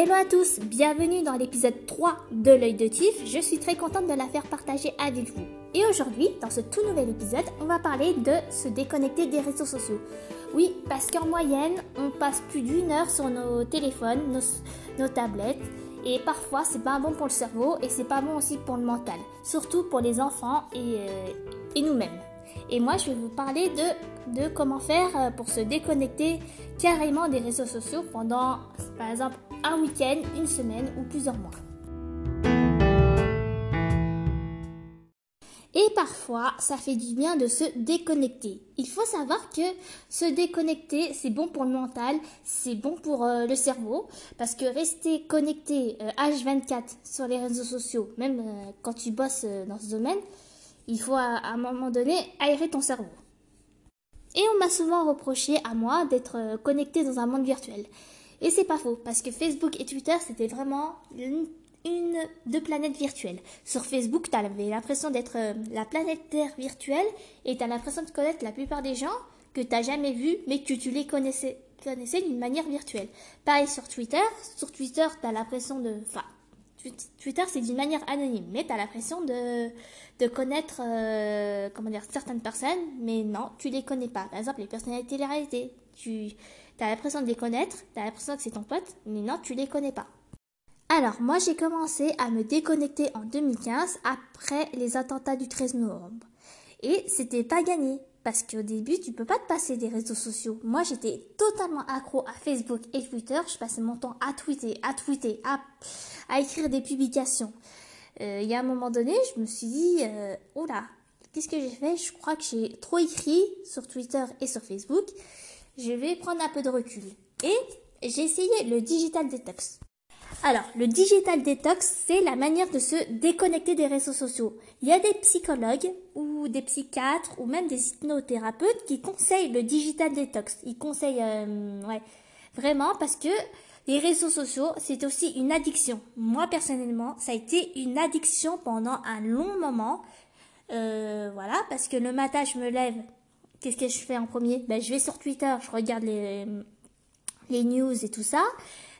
Hello à tous, bienvenue dans l'épisode 3 de l'œil de Tif. Je suis très contente de la faire partager avec vous. Et aujourd'hui, dans ce tout nouvel épisode, on va parler de se déconnecter des réseaux sociaux. Oui, parce qu'en moyenne, on passe plus d'une heure sur nos téléphones, nos, tablettes, et parfois c'est pas bon pour le cerveau et c'est pas bon aussi pour le mental, surtout pour les enfants et, euh, et nous-mêmes. Et moi, je vais vous parler de, de comment faire euh, pour se déconnecter carrément des réseaux sociaux pendant, par exemple, un week-end, une semaine ou plusieurs mois. Et parfois, ça fait du bien de se déconnecter. Il faut savoir que se déconnecter, c'est bon pour le mental, c'est bon pour euh, le cerveau, parce que rester connecté H24 euh, sur les réseaux sociaux, même quand tu bosses dans ce domaine, il faut à, un moment donné aérer ton cerveau. Et on m'a souvent reproché à moi d'être euh, connecté dans un monde virtuel. Et c'est pas faux, parce que Facebook et Twitter, c'était vraiment une, une, deux planètes virtuelles. Sur Facebook, tu avais l'impression d'être euh, la planète Terre virtuelle et tu as l'impression de connaître la plupart des gens que tu n'as jamais vus, mais que tu les connaissais, connaissais d'une manière virtuelle. Pareil sur Twitter. Sur Twitter, tu as l'impression de... Enfin, Twitter, c'est d'une manière anonyme, mais tu as l'impression de, de connaître euh, comment dire, certaines personnes, mais non, tu les connais pas. Par exemple, les personnalités de la. Tu as l'impression de les connaître, tu as l'impression que c'est ton pote, mais non, tu les connais pas. Alors, moi, j'ai commencé à me déconnecter en 2015 après les attentats du 13 novembre. Et c'était pas gagné. Parce qu'au début, tu peux pas te passer des réseaux sociaux. Moi, j'étais totalement accro à Facebook et Twitter. Je passais mon temps à tweeter, à tweeter, à, écrire des publications. Euh, il y a un moment donné, je me suis dit, euh, oh là, qu'est-ce que j'ai fait? Je crois que j'ai trop écrit sur Twitter et sur Facebook. Je vais prendre un peu de recul. Et j'ai essayé le digital detox. Alors, le digital detox, c'est la manière de se déconnecter des réseaux sociaux. Il y a des psychologues ou des psychiatres ou même des hypnothérapeutes qui conseillent le digital detox. Ils conseillent, euh, ouais, vraiment parce que les réseaux sociaux, c'est aussi une addiction. Moi, personnellement, ça a été une addiction pendant un long moment. Euh, voilà, parce que le matin, je me lève. Qu'est-ce que je fais en premier? Ben, Je vais sur Twitter, je regarde les, les news et tout ça.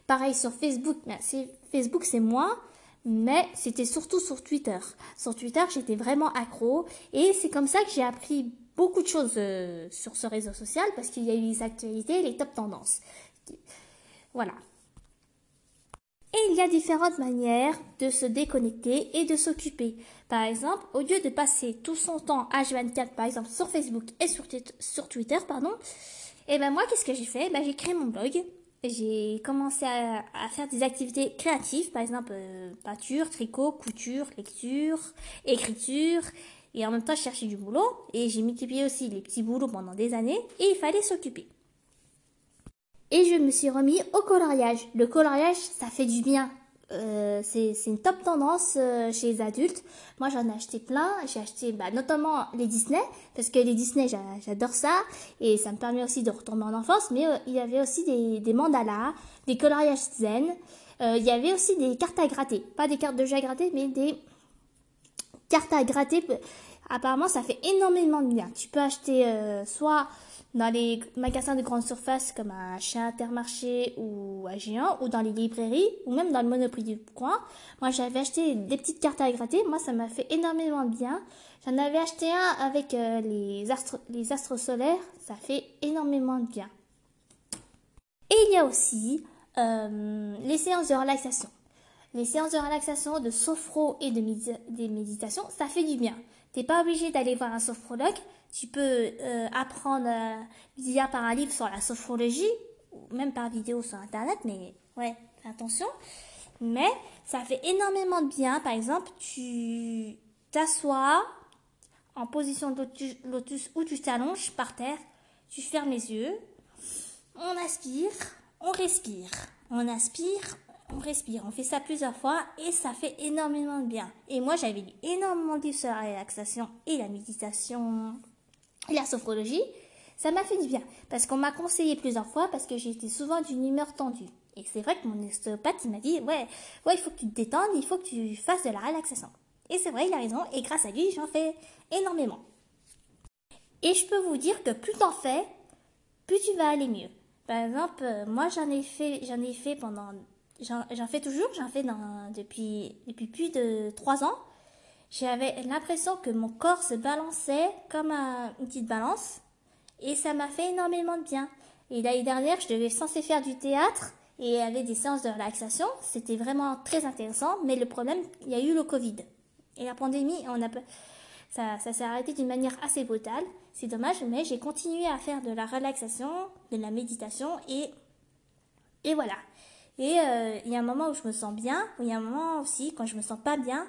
Pareil sur Facebook, ben, Facebook c'est moi, mais c'était surtout sur Twitter. Sur Twitter, j'étais vraiment accro et c'est comme ça que j'ai appris beaucoup de choses euh, sur ce réseau social parce qu'il y a eu les actualités, les top tendances. Voilà. Et il y a différentes manières de se déconnecter et de s'occuper. Par exemple, au lieu de passer tout son temps H24, par exemple, sur Facebook et sur, sur Twitter, pardon, et eh ben moi, qu'est-ce que j'ai fait? Ben, J'ai créé mon blog j'ai commencé à, faire des activités créatives, par exemple euh, peinture, tricot, couture, lecture, écriture. Et en même temps, je cherchais du boulot. Et j'ai multiplié aussi les petits boulots pendant des années. Et il fallait s'occuper. Et je me suis remis au coloriage. Le coloriage, ça fait du bien. Euh, c'est une top tendance euh, chez les adultes. Moi, j'en ai acheté plein. J'ai acheté bah, notamment les Disney, parce que les Disney, j'adore ça. Et ça me permet aussi de retourner en enfance. Mais euh, il y avait aussi des, des mandalas, des coloriages zen. il y avait aussi des cartes à gratter. Pas des cartes de jeu à gratter, mais des cartes à gratter. Apparemment, ça fait énormément de bien. Tu peux acheter soit dans les magasins de grande surface comme un chez Intermarché ou à Géant ou dans les librairies ou même dans le Monoprix du coin. Moi, j'avais acheté des petites cartes à gratter. Moi, ça m'a fait énormément de bien. J'en avais acheté un avec euh, les, astres, les astres solaires. Ça fait énormément de bien. Et il y a aussi euh, les séances de relaxation. Les séances de relaxation, de sophro et de des méditations, ça fait du bien. T'es pas obligé d'aller voir un sophrologue. Tu peux euh, apprendre euh, via par un livre sur la sophrologie, ou même par vidéo sur Internet, mais ouais, attention. Mais ça fait énormément de bien. Par exemple, tu t'assois en position de lotus ou tu t'allonges par terre, tu fermes les yeux, on aspire, on respire, on aspire, on respire. On fait ça plusieurs fois et ça fait énormément de bien. Et moi, j'avais lu énormément de livres sur la relaxation et la méditation et la sophrologie. Ça m'a fait du bien parce qu'on m'a conseillé plusieurs fois parce que j'étais souvent d'une humeur tendue. Et c'est vrai que mon ostéopathe, m'a dit, ouais, ouais, il faut que tu te détendes, il faut que tu fasses de la relaxation. Et c'est vrai, il a raison. Et grâce à lui, j'en fais énormément. Et je peux vous dire que plus t'en fais, plus tu vas aller mieux. Par exemple, euh, moi, j'en ai fait, j'en ai fait pendant j'en fais toujours, j'en fais depuis, depuis plus de trois ans. J'avais l'impression que mon corps se balançait comme une petite balance et ça m'a fait énormément de bien. Et l'année dernière, je devais censé faire du théâtre et avait des séances de relaxation. C'était vraiment très intéressant, mais le problème, il y a eu le Covid. Et la pandémie, on a, ça, ça s'est arrêté d'une manière assez brutale. C'est dommage, mais j'ai continué à faire de la relaxation, de la méditation et, et voilà. Et euh, il y a un moment où je me sens bien, il y a un moment aussi quand je me sens pas bien.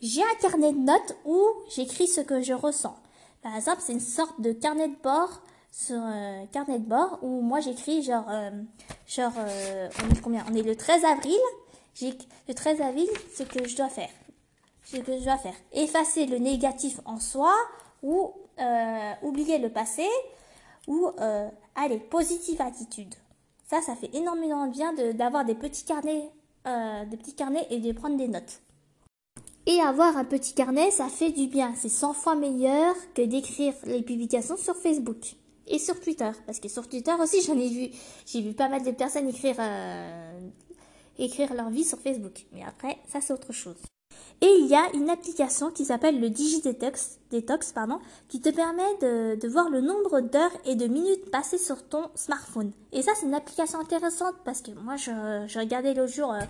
J'ai un carnet de notes où j'écris ce que je ressens. Par exemple, c'est une sorte de carnet de bord euh, carnet de bord où moi j'écris genre euh, genre on est combien? On est le 13 avril. J'ai le 13 avril ce que je dois faire. Ce que je dois faire. Effacer le négatif en soi ou oublier le passé ou allez positive attitude. Ça, ça fait énormément de bien d'avoir des petits carnets, euh, petits carnets et de prendre des notes. Et avoir un petit carnet, ça fait du bien. C'est 100 fois meilleur que d'écrire les publications sur Facebook et sur Twitter. Parce que sur Twitter aussi, j'en ai vu, j'ai vu pas mal de personnes écrire, euh, écrire leur vie sur Facebook. Mais après, ça c'est autre chose. Et il y a une application qui s'appelle le DigiDetox, Detox, pardon, qui te permet de, de voir le nombre d'heures et de minutes passées sur ton smartphone. Et ça, c'est une application intéressante parce que moi, je, je regardais l'autre jour euh,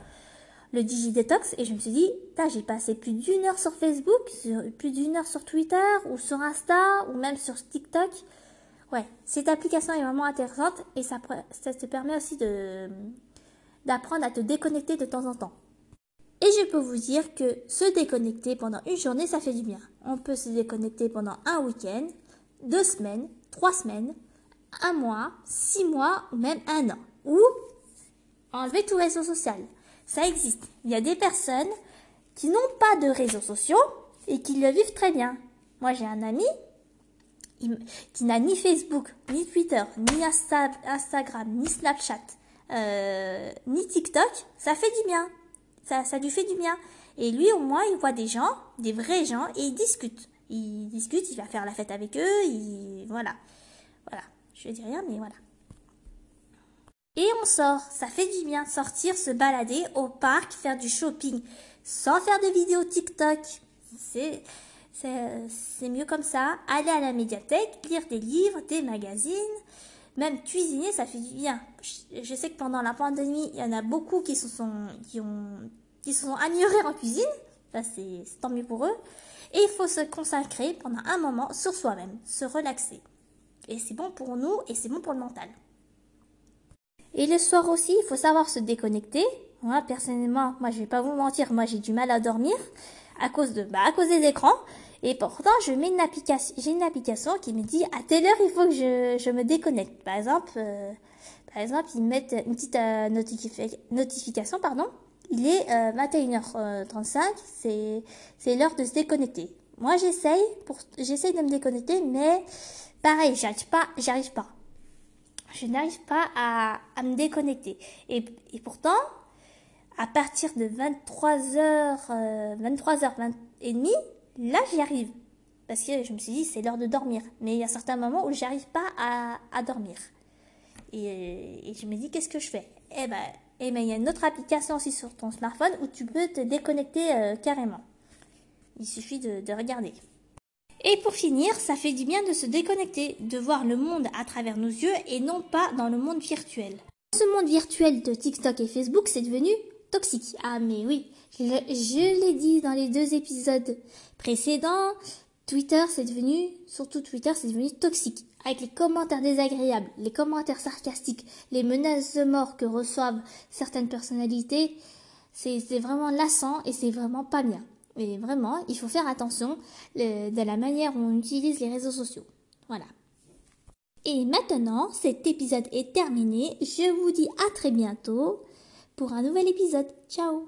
le DigiDetox et je me suis dit, j'ai passé plus d'une heure sur Facebook, plus d'une heure sur Twitter ou sur Insta ou même sur TikTok. Ouais, cette application est vraiment intéressante et ça, ça te permet aussi d'apprendre à te déconnecter de temps en temps. Et je peux vous dire que se déconnecter pendant une journée, ça fait du bien. On peut se déconnecter pendant un week-end, deux semaines, trois semaines, un mois, six mois ou même un an. Ou enlever tout réseau social. Ça existe. Il y a des personnes qui n'ont pas de réseaux sociaux et qui le vivent très bien. Moi, j'ai un ami qui n'a ni Facebook, ni Twitter, ni Instagram, ni Snapchat, euh, ni TikTok. Ça fait du bien ça, ça lui fait du bien. Et lui, au moins, il voit des gens, des vrais gens, et il discute. Il discute, il va faire la fête avec eux, il... voilà. Voilà. Je dis rien, mais voilà. Et on sort. Ça fait du bien sortir, se balader au parc, faire du shopping, sans faire de vidéos TikTok. C'est, c'est mieux comme ça. Aller à la médiathèque, lire des livres, des magazines. Même cuisiner, ça fait du bien. Je sais que pendant la pandémie, il y en a beaucoup qui se sont, qui ont, qui sont améliorés en cuisine. Ça, c'est tant mieux pour eux. Et il faut se consacrer pendant un moment sur soi-même, se relaxer. Et c'est bon pour nous et c'est bon pour le mental. Et le soir aussi, il faut savoir se déconnecter. Moi, personnellement, moi, je vais pas vous mentir, moi, j'ai du mal à dormir à cause de, bah, à cause des écrans. Et pourtant, je mets une application, j'ai une application qui me dit à telle heure il faut que je, je me déconnecte. Par exemple, euh, par exemple, ils mettent une petite euh, notification, pardon. Il est 21h35, euh, c'est c'est l'heure de se déconnecter. Moi, j'essaye pour j'essaye de me déconnecter, mais pareil, j'arrive pas, j'arrive pas. Je n'arrive pas à, à me déconnecter. Et, et pourtant, à partir de 23h, 23h20 et demi, Là, j'y arrive. Parce que je me suis dit, c'est l'heure de dormir. Mais il y a certains moments où j'arrive pas à, à dormir. Et, je me dis, qu'est-ce que je fais? Eh ben, eh ben, il y a une autre application aussi sur ton smartphone où tu peux te déconnecter euh, carrément. Il suffit de, de regarder. Et pour finir, ça fait du bien de se déconnecter, de voir le monde à travers nos yeux et non pas dans le monde virtuel. Ce monde virtuel de TikTok et Facebook, c'est devenu toxique. Ah mais oui, je l'ai dit dans les deux épisodes précédents, Twitter c'est devenu, surtout Twitter c'est devenu toxique. Avec les commentaires désagréables, les commentaires sarcastiques, les menaces de mort que reçoivent certaines personnalités, c'est vraiment lassant et c'est vraiment pas bien. Et vraiment, il faut faire attention de la manière dont on utilise les réseaux sociaux. Voilà. Et maintenant, cet épisode est terminé. Je vous dis à très bientôt pour un nouvel épisode. Ciao